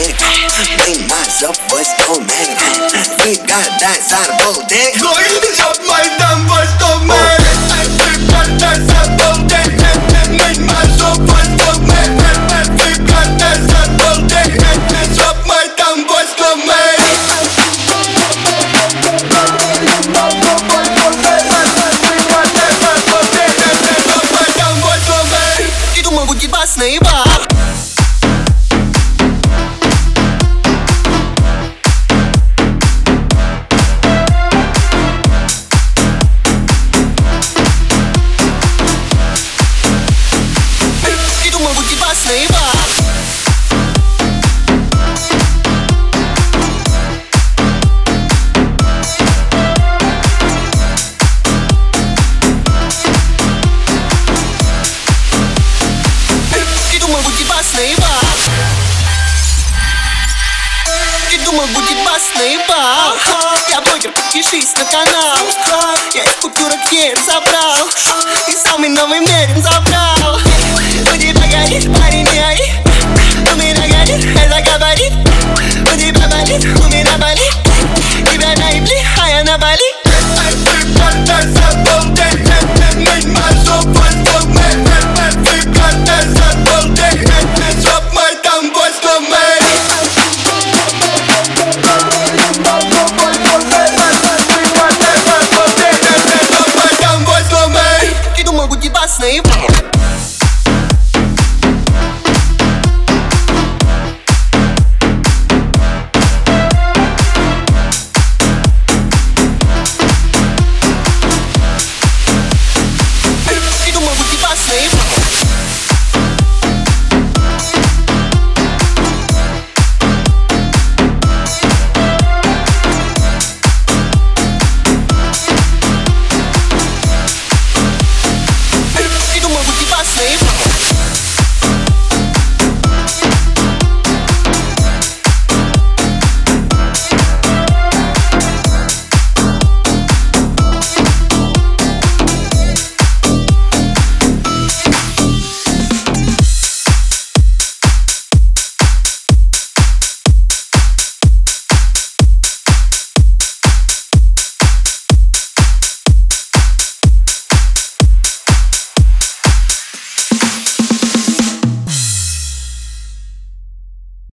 dick. Myself what's going on. We got that side of both dick. Going up my neck. Думал, будет басный бар? Я блогер, подпишись на канал. Я из купюрок веер забрал. И самый новый мерин забрал. У тебя горит парень, эй